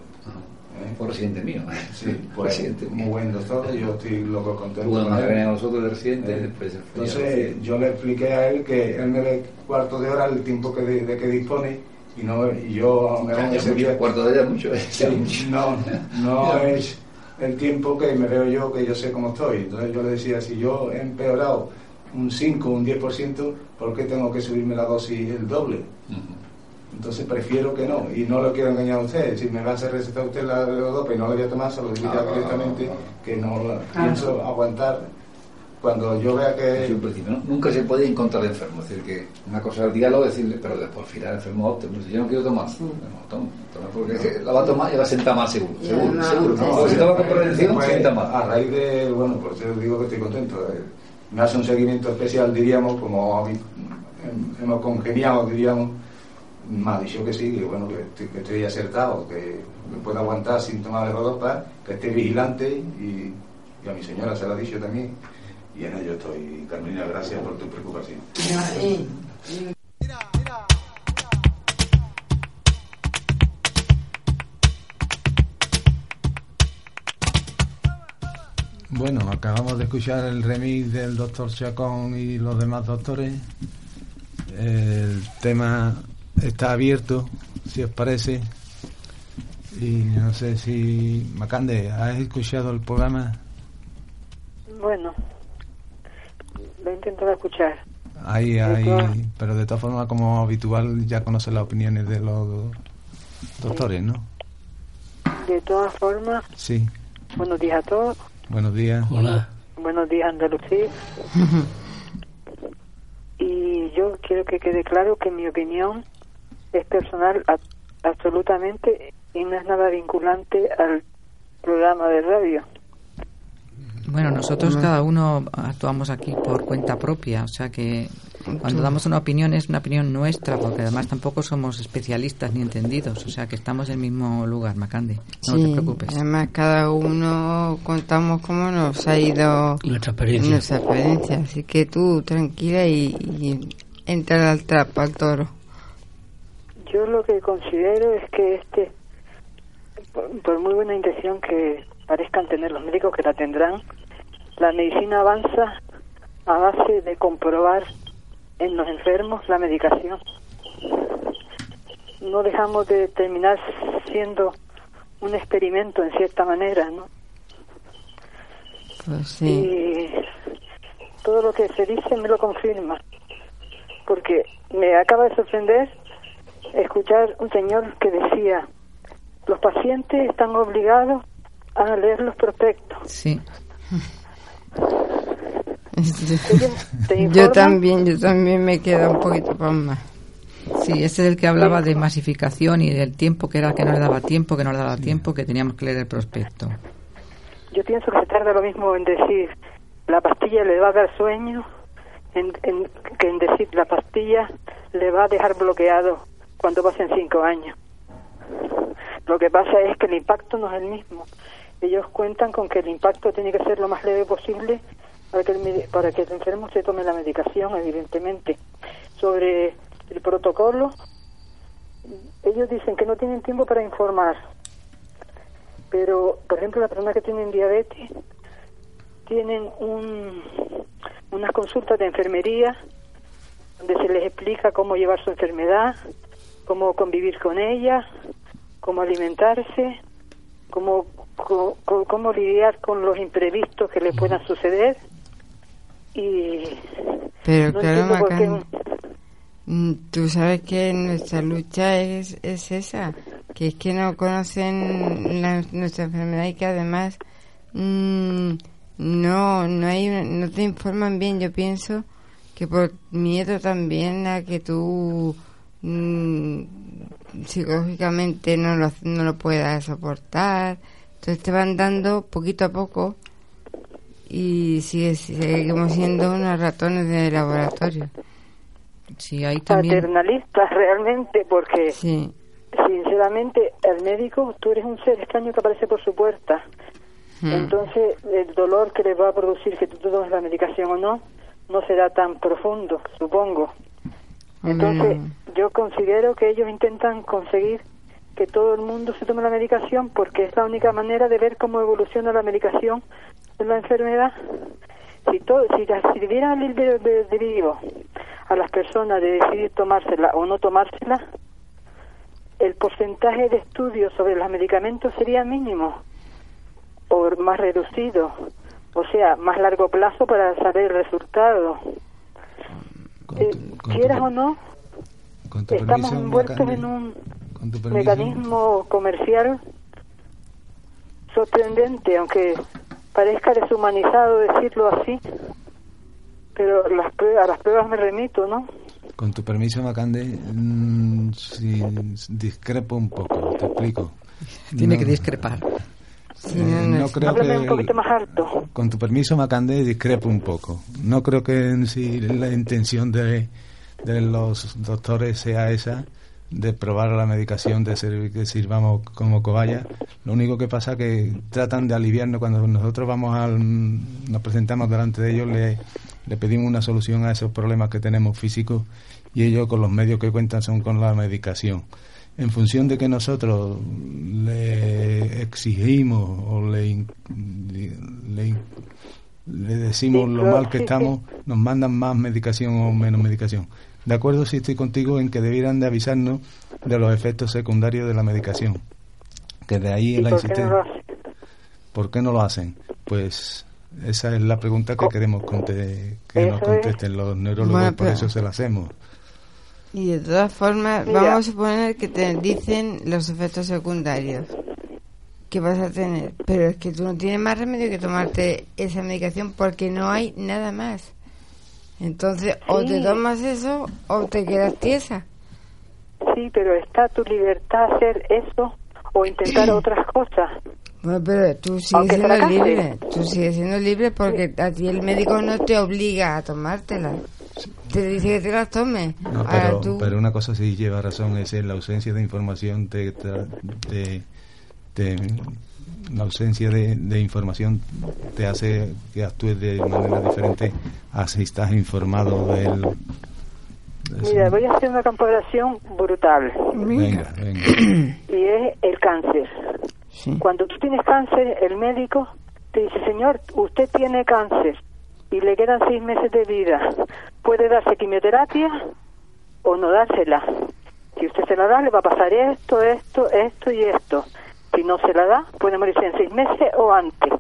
¿Eh? Por residente mío. Sí, pues Residente mío. muy buen doctor, yo estoy loco contento. Tuvo con él. nosotros de residente, Eh, después fue. Entonces yo le expliqué a él que él me ve cuarto de hora el tiempo que de, de que dispone y no y yo ese mucho, día cuarto de hora mucho, eh, Sí, no no es el tiempo que me veo yo que yo sé cómo estoy entonces yo le decía si yo he empeorado un 5 un 10% ¿por qué tengo que subirme la dosis el doble? Entonces prefiero que no, y no lo quiero engañar a usted. Si me va a hacer recetar usted la levodopa y no la voy a tomar, se lo digo ya Ah, directamente que no la pienso aguantar. Cuando yo vea que. Sí, principio, ¿no? Nunca se puede encontrar el enfermo. Es decir, que una cosa es diálogo, decirle, pero después al final el enfermo me dice, Yo no quiero tomar. No, toma, toma, porque es que la va a tomar y va a sentar más seguro. Seguro, no, seguro. no, ¿no? Porque si toma con prevención, sienta más. A raíz de, bueno, por eso digo que estoy contento. eh, Me hace un seguimiento especial, diríamos, como hemos congeniado, diríamos me ha dicho que sí, que bueno, que, estoy acertado, que me puedo aguantar sin tomar las ropa, que esté vigilante y, a mi señora se lo ha dicho también. Y en ello estoy. Carmelina, gracias por tu preocupación. Bueno, acabamos de escuchar el remix del doctor Chacón y los demás doctores. El tema está abierto, si os parece. Y no sé si, Macande, ¿has escuchado el programa? Bueno, lo he intentado escuchar. Ahí, ahí, todas- pero de todas formas, como habitual, ya conoces las opiniones de los doctores, ¿no? De todas formas, Sí. buenos días a todos. Buenos días. Buenos días, Andalucía. Y yo quiero que quede claro que mi opinión es personal a- absolutamente y no es nada vinculante al programa de radio. Bueno, nosotros cada uno actuamos aquí por cuenta propia, o sea que cuando damos una opinión es una opinión nuestra, porque además tampoco somos especialistas ni entendidos, o sea que estamos en el mismo lugar, Macande. No sí, te preocupes. además cada uno contamos cómo nos ha ido Nuestra experiencia. nuestra experiencia. Así que tú tranquila y, y entra al trapo, al toro. Yo lo que considero es que este, por, por muy buena intención que parezcan tener los médicos que la tendrán, la medicina avanza a base de comprobar en los enfermos la medicación. No dejamos de terminar siendo un experimento en cierta manera, ¿no? Pues sí. Y todo lo que se dice me lo confirma. Porque me acaba de sorprender escuchar un señor que decía, los pacientes están obligados a leer los prospectos. Sí. yo también, yo también me queda un poquito más. Sí, ese es el que hablaba de masificación y del tiempo que era que no le daba tiempo, que no le daba tiempo, que teníamos que leer el prospecto. Yo pienso que se tarda lo mismo en decir, la pastilla le va a dar sueño, en, en- que en decir, la pastilla le va a dejar bloqueado cuando pasen cinco años. Lo que pasa es que el impacto no es el mismo. Ellos cuentan con que el impacto tiene que ser lo más leve posible para que el, para que el enfermo se tome la medicación, evidentemente. Sobre el protocolo, ellos dicen que no tienen tiempo para informar. Pero, por ejemplo, las personas que tienen diabetes tienen un, unas consultas de enfermería donde se les explica cómo llevar su enfermedad, cómo convivir con ella, cómo alimentarse, cómo, cómo lidiar con los imprevistos que le puedan suceder. Y Pero no claro, por qué Macan, mm, tú sabes que nuestra lucha es, es esa, que es que no conocen la- nuestra enfermedad y que además mm, no no hay no te informan bien. Yo pienso que por miedo también a que tú mm, psicológicamente no lo, no lo puedas soportar. Entonces te van dando poquito a poco y sigue, seguimos siendo unos ratones de laboratorio. Sí, hay paternalistas realmente, porque sinceramente el médico, tú eres un ser extraño que aparece por su puerta. Hmm. Entonces, el dolor que le va a producir que tú tomes la medicación o no, no será tan profundo, supongo. Entonces, yo considero que ellos intentan conseguir que todo el mundo se tome la medicación porque es la única manera de ver cómo evoluciona la medicación de la enfermedad. Si, todo, si, si dieran el libre a las personas de decidir tomársela o no tomársela, el porcentaje de estudios sobre los medicamentos sería mínimo o más reducido, o sea, más largo plazo para saber el resultado. Eh, quieras o no, Con tu estamos permiso, envueltos en un con tu permiso. mecanismo comercial sorprendente, aunque parezca deshumanizado decirlo así, pero las pruebas, a las pruebas me remito, ¿no? Con tu permiso, Macande, mm, si discrepo un poco, te explico. Tiene No- que discrepar. Eh, no creo Háblame que un poquito más alto. con tu permiso, Macande, discrepo un poco. No creo que en sí la intención de, de los doctores sea esa, de probar la medicación, de ser, que sirvamos como cobaya. Lo único que pasa que tratan de aliviarnos cuando nosotros vamos al, nos presentamos delante de ellos, le, le pedimos una solución a esos problemas que tenemos físicos y ellos con los medios que cuentan son con la medicación. En función de que nosotros le exigimos o le, le, le decimos lo mal que estamos, nos mandan más medicación o menos medicación. De acuerdo, sí estoy contigo en que debieran de avisarnos de los efectos secundarios de la medicación. Que de ahí la insistencia. ¿Por qué no lo hacen? Pues esa es la pregunta que queremos que nos contesten los neurólogos, por eso se la hacemos. Y de todas formas, vamos a suponer que te dicen los efectos secundarios que vas a tener, pero es que tú no tienes más remedio que tomarte esa medicación porque no hay nada más. Entonces, o te tomas eso o te quedas tiesa. Sí, pero está tu libertad hacer eso o intentar otras cosas. Bueno, pero tú sigues siendo libre. Tú sigues siendo libre porque a ti el médico no te obliga a tomártela. Te dice que te las tomes. No, pero, una cosa sí lleva razón, es la ausencia de información te, te, la ausencia de, información te hace que actúes de manera diferente así estás informado del... Mira, voy a hacer una comparación brutal. Venga, Y es el cáncer. Cuando tú tienes cáncer, el médico te dice, señor, usted tiene cáncer y le quedan seis meses de vida. Puede darse quimioterapia o no dársela. Si usted se la da, le va a pasar esto, esto, esto y esto. Si no se la da, puede morirse en seis meses o antes.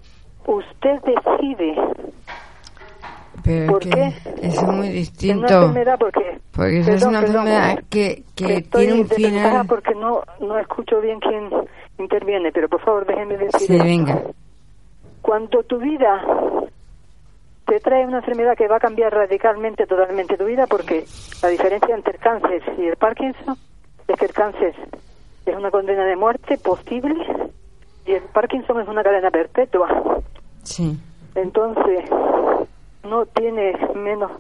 Usted decide. Pero ¿Por qué? Eso es muy distinto. Es una enfermedad porque... Porque es una enfermedad que, que tiene un final... Porque no, no escucho bien quién interviene, pero por favor déjeme decir... Sí, venga. Cuando tu vida te trae una enfermedad que va a cambiar radicalmente, totalmente tu vida, porque la diferencia entre el cáncer y el Parkinson es que el cáncer es una condena de muerte posible y el Parkinson es una cadena perpetua. Sí. Entonces, no tiene menos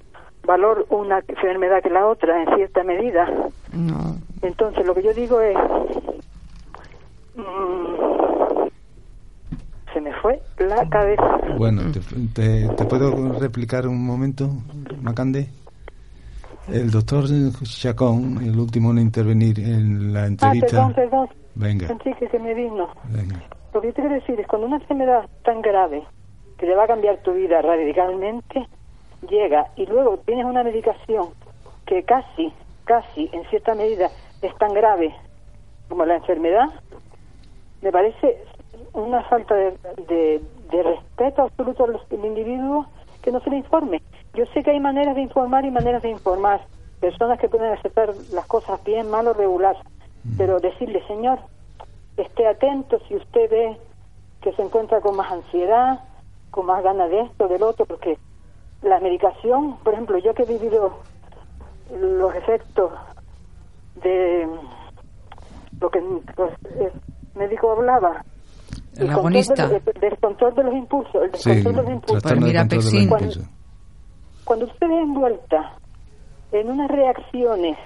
valor una enfermedad que la otra en cierta medida. No. Entonces, lo que yo digo es, mm, se me fue la cabeza. Bueno, te, te, puedo replicar un momento, Macande? El doctor Chacón, el último en intervenir en la entrevista. Ah, perdón, perdón. Venga. que se me vino. Lo que yo te quiero decir es cuando una enfermedad tan grave que le va a cambiar tu vida radicalmente llega y luego tienes una medicación que casi, casi en cierta medida es tan grave como la enfermedad, me parece una falta de, de, respeto absoluto al individuo que no se le informe. Yo sé que hay maneras de informar y maneras de informar. Personas que pueden aceptar las cosas bien, mal o regular. Mm. Pero decirle, señor, esté atento si usted ve que se encuentra con más ansiedad, con más ganas de esto, del otro, porque la medicación, por ejemplo, yo que he vivido los efectos de lo que el médico hablaba, el, agonista. Del, descontrol de los impulsos, el descontrol de los impulsos. Cuando, usted ve envuelta en unas reacciones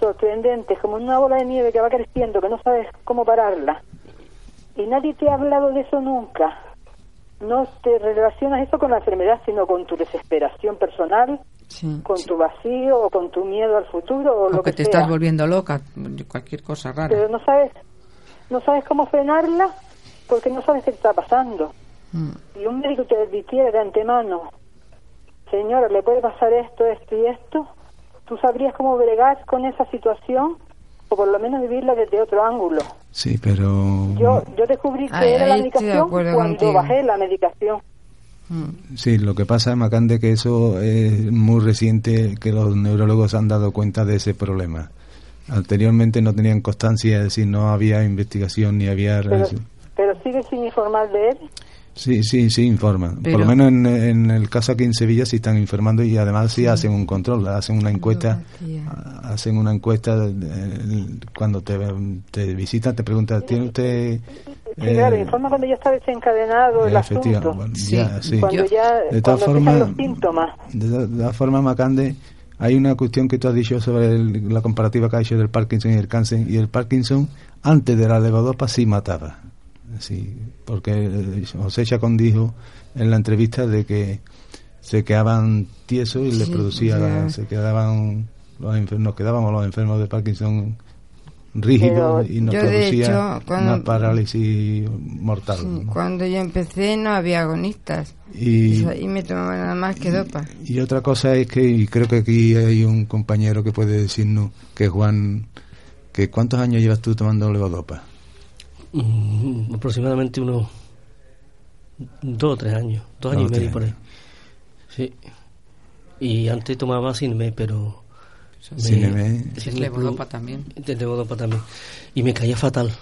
sorprendentes, como en una bola de nieve que va creciendo, que no sabes cómo pararla, y nadie te ha hablado de eso nunca, no te relacionas eso con la enfermedad, sino con tu desesperación personal, con tu vacío o con tu miedo al futuro o, lo que, te estás volviendo loca, cualquier cosa rara. Pero no sabes, no sabes cómo frenarla porque no sabes qué está pasando. Mm. Y un médico te advirtiera de antemano, señora, le puede pasar esto, esto y esto, tú sabrías cómo bregar con esa situación o por lo menos vivirla desde otro ángulo. Sí, pero... Yo, yo descubrí que era la medicación cuando bajé la medicación. Mm. Sí, lo que pasa, Macande, que eso es muy reciente que los neurólogos han dado cuenta de ese problema. Anteriormente no tenían constancia, es decir, no había investigación ni había... Pero sigue sin informar de él. Sí, sí, sí informan. Por lo menos en, el caso aquí en Sevilla sí están informando y además sí, hacen un control, hacen una encuesta, hacen una encuesta cuando te, te visitan, te preguntan, ¿tiene usted...? Sí, claro, eh, informa cuando ya está desencadenado el asunto. sí. Cuando ya, de todas formas, los síntomas. De, todas formas, Macande, hay una cuestión que tú has dicho sobre la comparativa que ha hecho del Parkinson y el cáncer, y el Parkinson antes de la levodopa sí mataba sí, porque eh, José Chacón dijo en la entrevista de que se quedaban tiesos y le producía, se quedaban los enfermos, nos quedábamos los enfermos de Parkinson rígido Pero y no yo, de producía hecho, cuando- una parálisis mortal. Sí, Cuando yo empecé no había agonistas. Y- y me tomaba nada más que dopa. Y otra cosa es que, y creo que aquí hay un compañero que puede decirnos, que Juan, que ¿cuántos años llevas tú tomando levodopa? Mm, aproximadamente unos dos o tres años, dos años Dos o y medio tres por ahí. Sí. Y antes tomaba Sinme, pero... Sineme. Es levodopa también. Levodopa también. Y me caía fatal.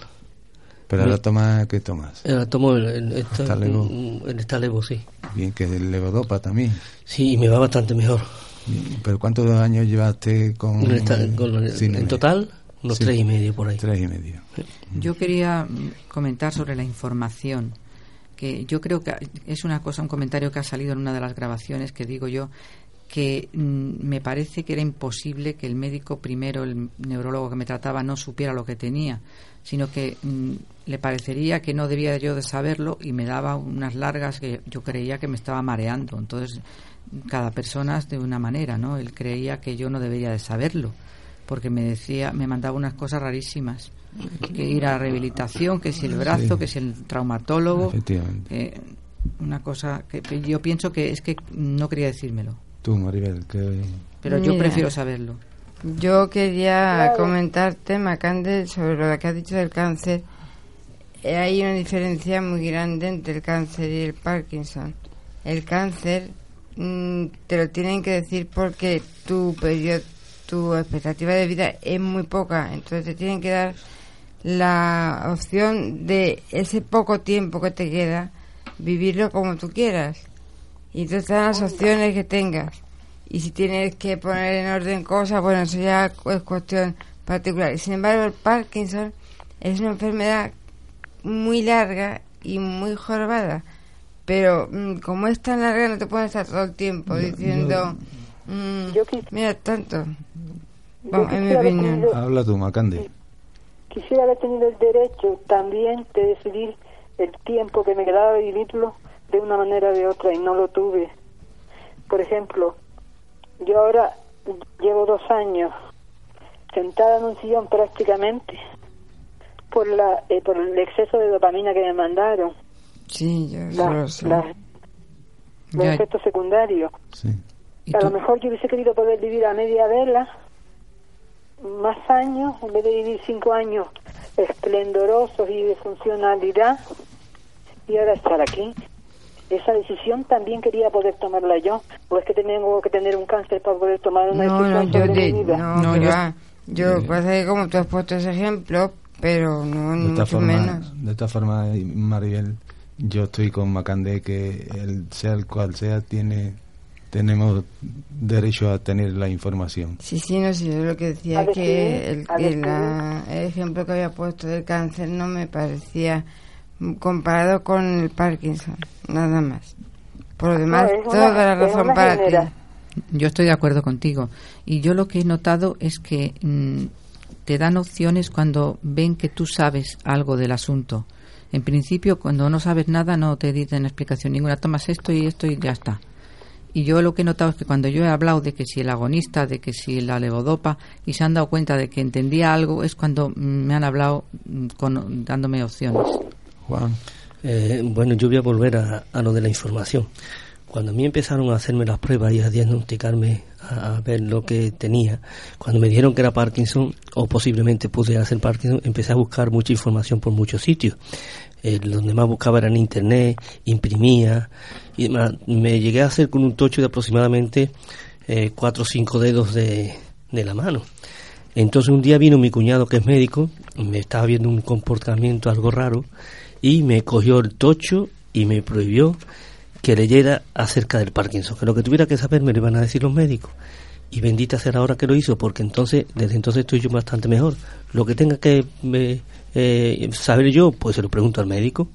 Pero ahora toma, ¿qué tomas? Ahora tomo el, el, esta- Estalevo. mm, el Estalevo, sí. Bien, que es levodopa también. Sí, y me va bastante mejor. Bien, Pero ¿cuántos años llevaste con, Con esta- con el- en total, unos Sí. tres y medio por ahí. Tres y medio. Yo quería mm, comentar sobre la información, que yo creo que es una cosa, un comentario que ha salido en una de las grabaciones que digo yo, que mm, me parece que era imposible que el médico primero, el neurólogo que me trataba, no supiera lo que tenía, sino que mm, le parecería que no debía yo de saberlo y me daba unas largas que yo creía que me estaba mareando. Entonces, cada persona es de una manera, ¿no? Él creía que yo no debería de saberlo, porque me decía, me mandaba unas cosas rarísimas que ir a rehabilitación, que si el brazo, Sí. que si el traumatólogo, Efectivamente. que una cosa que yo pienso que es que no quería decírmelo, Tú, Maribel, que... pero yo prefiero saberlo. Yo quería comentarte, Macande, sobre lo que has dicho del cáncer. Eh, Hay una diferencia muy grande entre el cáncer y el Parkinson. El cáncer mm, te lo tienen que decir porque tu periodo, tu expectativa de vida es muy poca. Entonces te tienen que dar la opción de ese poco tiempo que te queda, vivirlo como tú quieras. Y entonces te dan las opciones que tengas. Y si tienes que poner en orden cosas, bueno, eso ya es cuestión particular. Sin embargo, el Parkinson es una enfermedad muy larga y muy jorobada. Pero mm, como es tan larga, no te puedes estar todo el tiempo diciendo, mm, mira, tanto. Vamos, en mi quisiera opinión. decirlo- Habla tú, Macande. Quisiera haber tenido el derecho también de decidir el tiempo que me quedaba de vivirlo de una manera o de otra y no lo tuve. Por ejemplo, yo ahora llevo dos años sentada en un sillón prácticamente por la eh, por el exceso de dopamina que me mandaron, Sí, yo la- eso lo sé. la- los Ya. efectos secundarios. A lo mejor yo hubiese querido poder vivir a media vela más años, en vez de vivir cinco años esplendorosos y de funcionalidad, y ahora estar aquí. Esa decisión también quería poder tomarla yo, o es que tengo que tener un cáncer para poder tomar una No, no, decisión yo, sobre de, mi vida. no, que va. Yo, pasa que como tú has puesto ese ejemplo, pero no, ni De esta mucho forma, menos. de esta forma, Maribel, yo estoy con Macandé que el sea el cual sea tiene tenemos derecho a tener la información. Sí, sí, no sé, yo lo que decía que el, a que ver, la- el ejemplo que había puesto del cáncer no me parecía comparado con el Parkinson, nada más. Por lo demás, una- toda la razón para genera- ti. Yo estoy de acuerdo contigo. Y yo lo que he notado es que mm, te dan opciones cuando ven que tú sabes algo del asunto. En principio, cuando no sabes nada, no te dicen explicación ninguna. Tomas esto y esto y ya está. Y yo lo que he notado es que cuando yo he hablado de que si el agonista, de que si la levodopa, y se han dado cuenta de que entendía algo, es cuando mm, me han hablado mm, con, dándome opciones. Juan. Eh, bueno, yo voy a volver a, a lo de la información. Cuando a mí empezaron a hacerme las pruebas y a diagnosticarme, a, a ver lo que tenía, cuando me dijeron que era Parkinson o posiblemente pudiera ser Parkinson, empecé a buscar mucha información por muchos sitios. Eh, donde más buscaba era en internet, imprimía, y demás. me llegué a hacer con un tocho de aproximadamente eh, cuatro o cinco dedos de, de la mano. Entonces un día vino mi cuñado que es médico, me estaba viendo un comportamiento algo raro y me cogió el tocho y me prohibió que leyera acerca del Parkinson, que lo que tuviera que saber me lo iban a decir los médicos. Y bendita sea la hora que lo hizo, porque entonces, desde entonces estoy yo bastante mejor. Lo que tenga que eh, saber yo, pues se lo pregunto al médico.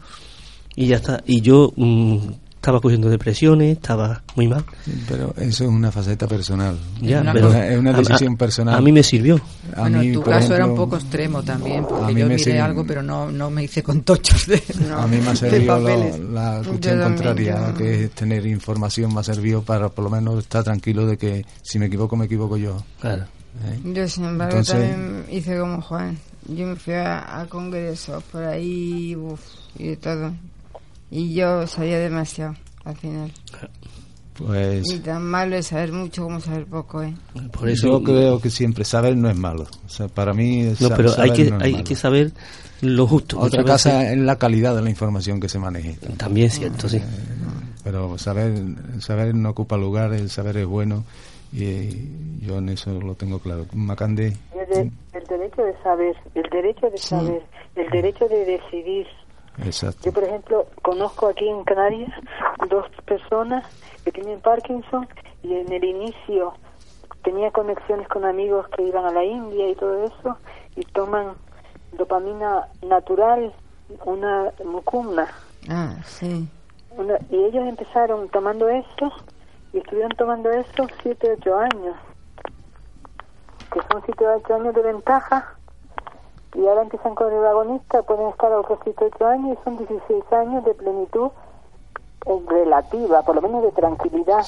Y ya está. Y yo mm, estaba cogiendo depresiones, estaba muy mal. Pero eso es una faceta personal. Ya, es una, pero es una decisión a- personal. a mí me sirvió. A bueno, mí, tu caso era un ejemplo, poco extremo también, a porque mí yo me miré sirve- algo, pero no, no me hice con tochos de, A mí me ha servido la Yo cuestión contraria, yo- que es tener información, me ha servido para por lo menos estar tranquilo de que si me equivoco, me equivoco yo. Claro. ¿Eh? Yo, sin embargo, Entonces- también hice como Juan. yo me fui a, a congresos por ahí uf, y de todo. Y yo sabía demasiado al final. Pues Y tan malo es saber mucho como saber poco, ¿eh? Por eso- yo creo que siempre saber no es malo. O sea, para mí No, pero hay saber que, no es hay malo. que saber lo justo. Otra cosa es la calidad de la información que se maneje. También es cierto, sí. Pero saber, saber no ocupa lugar, el saber es bueno y yo en eso lo tengo claro. Macande, El, de- el derecho de saber, el derecho de saber, el derecho de decidir. Exacto. Yo, por ejemplo, conozco aquí en Canarias dos personas que tienen Parkinson y en el inicio tenía conexiones con amigos que iban a la India y todo eso y toman dopamina natural, una mucumna. Ah, sí. Una- y ellos empezaron tomando esto y estuvieron tomando esto 7, 8 años, que son 7, 8 años de ventaja. Y ahora empiezan con el agonista, pueden estar a otros 7, 8 años y son 16 años de plenitud eh, relativa, por lo menos de tranquilidad,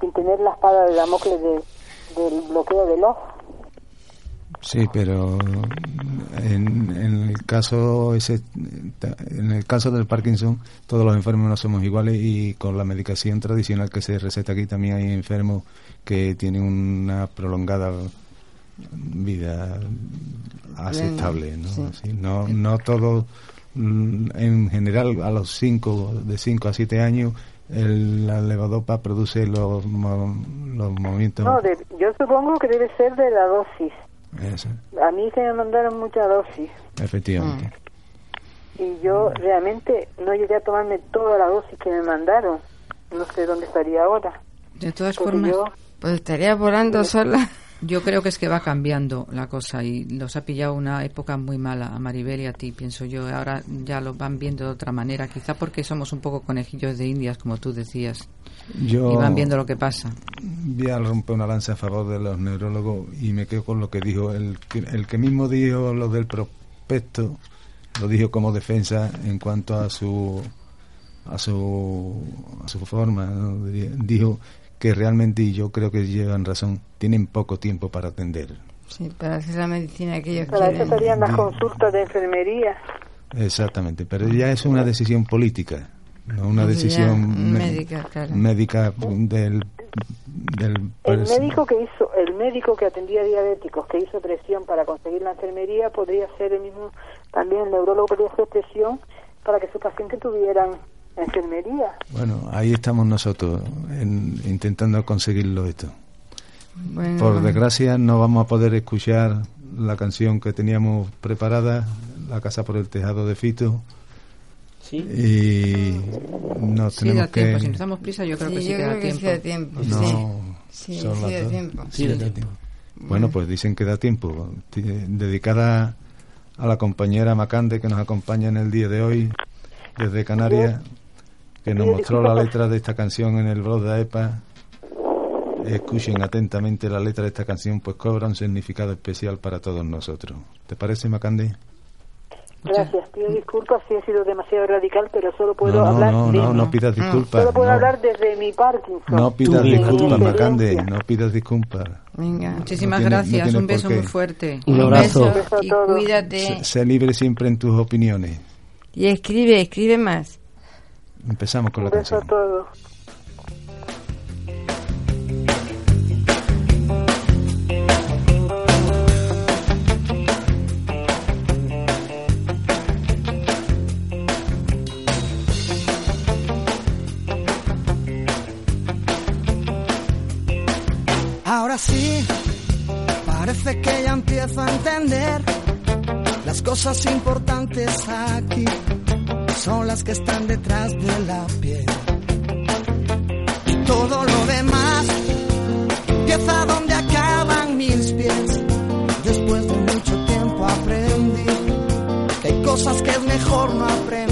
sin tener la espada de Damocles de, del bloqueo del ojo. Sí, pero en, en el caso ese, en el caso del Parkinson, todos los enfermos no somos iguales y con la medicación tradicional que se receta aquí también hay enfermos que tienen una prolongada vida aceptable, ¿no? Sí. Así, no, no todos, mm, en general a los 5, de 5 a 7 años, el, la levodopa produce los, mo- los movimientos. No, de- yo supongo que debe ser de la dosis. Eso, A mí se me mandaron mucha dosis. efectivamente. y yo realmente no llegué a tomarme toda la dosis que me mandaron. No sé dónde estaría ahora. De todas Porque formas, yo- Pues estaría volando sola. Yo creo que es que va cambiando la cosa y los ha pillado una época muy mala a Maribel y a ti, pienso yo. Ahora ya lo van viendo de otra manera, quizá porque somos un poco conejillos de indias, como tú decías, Yo y van viendo lo que pasa. voy a romper una lanza a favor de los neurólogos y me quedo con lo que dijo el que, el que mismo dijo lo del prospecto, lo dijo como defensa en cuanto a su a su a su forma, ¿no? Dijo que realmente y yo creo que llevan razón, tienen poco tiempo para atender. Sí, para hacer la medicina que ellos Para eso quieren. serían las consultas de enfermería. Exactamente, pero ya es una decisión política, no una decisión médica, claro. médica del del El médico que hizo, el médico que atendía diabéticos, que hizo presión para conseguir la enfermería, podría ser el mismo, también el neurólogo podría hacer presión para que sus pacientes tuvieran enfermería. Bueno, ahí estamos nosotros en- intentando conseguirlo esto. Bueno, Por desgracia no vamos a poder escuchar la canción que teníamos preparada, La casa por el tejado de Fito. Y nos Sí, da tenemos tiempo. que... Si nos damos prisa, yo creo Sí, que sí yo que da creo que tiempo. sí da tiempo, No, sí. Sí, sí da dos. tiempo. Sí, da tiempo. Bueno, pues dicen que da tiempo. Ti- Dedicada a la compañera Macande que nos acompaña en el día de hoy desde Canarias, que nos mostró la letra de esta canción en el blog de AEPA. Escuchen atentamente la letra de esta canción, pues cobra un significado especial para todos nosotros. ¿Te parece, Macande? Gracias, pido disculpas si he sido demasiado radical, pero solo puedo No, no, hablar no, de no, no pidas disculpas. Solo puedo no. hablar desde mi Parkinson. No pidas disculpas. Macande, no pidas disculpas. Venga. Muchísimas No tiene- gracias. un beso muy fuerte. Un abrazo. Un beso y cuídate. Sé, sé libre siempre en tus opiniones. Y escribe, escribe más. Empezamos con la Un beso canción. a todos. Ahora sí, parece que ya empiezo a entender las cosas importantes aquí son las que están detrás de la piel. Y todo lo demás empieza donde acaban mis pies. Después de mucho tiempo aprendí que hay cosas que es mejor no aprender.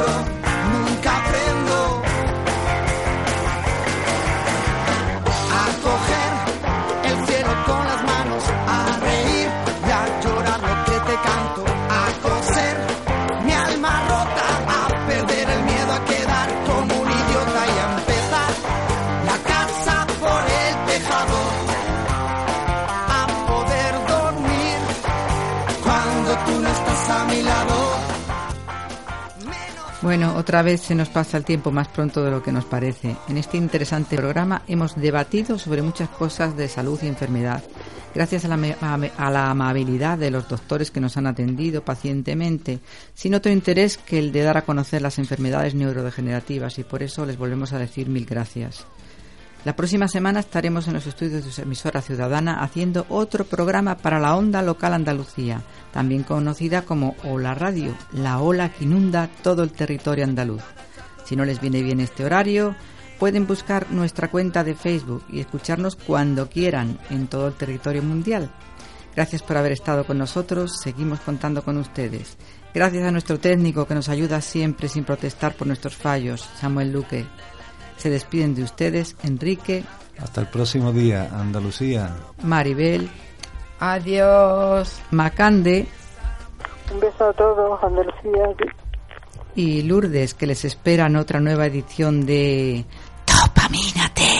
el Bueno, otra vez se nos pasa el tiempo más pronto de lo que nos parece. En este interesante programa hemos debatido sobre muchas cosas de salud y enfermedad. Gracias a la, amabilidad de los doctores que nos han atendido pacientemente, sin otro interés que el de dar a conocer las enfermedades neurodegenerativas y por eso les volvemos a decir mil gracias. La próxima semana estaremos en los estudios de su emisora ciudadana haciendo otro programa para la onda local Andalucía, también conocida como Ola Radio, la ola que inunda todo el territorio andaluz. Si no les viene bien este horario, pueden buscar nuestra cuenta de Facebook y escucharnos cuando quieran en todo el territorio mundial. Gracias por haber estado con nosotros, seguimos contando con ustedes. Gracias a nuestro técnico que nos ayuda siempre sin protestar por nuestros fallos, Samuel Luque. Se despiden de ustedes Enrique, Hasta el próximo día, Andalucía. Maribel, Adiós. Macande Un beso a todos, Andalucía. y Lourdes que les esperan otra nueva edición de Dopamínate.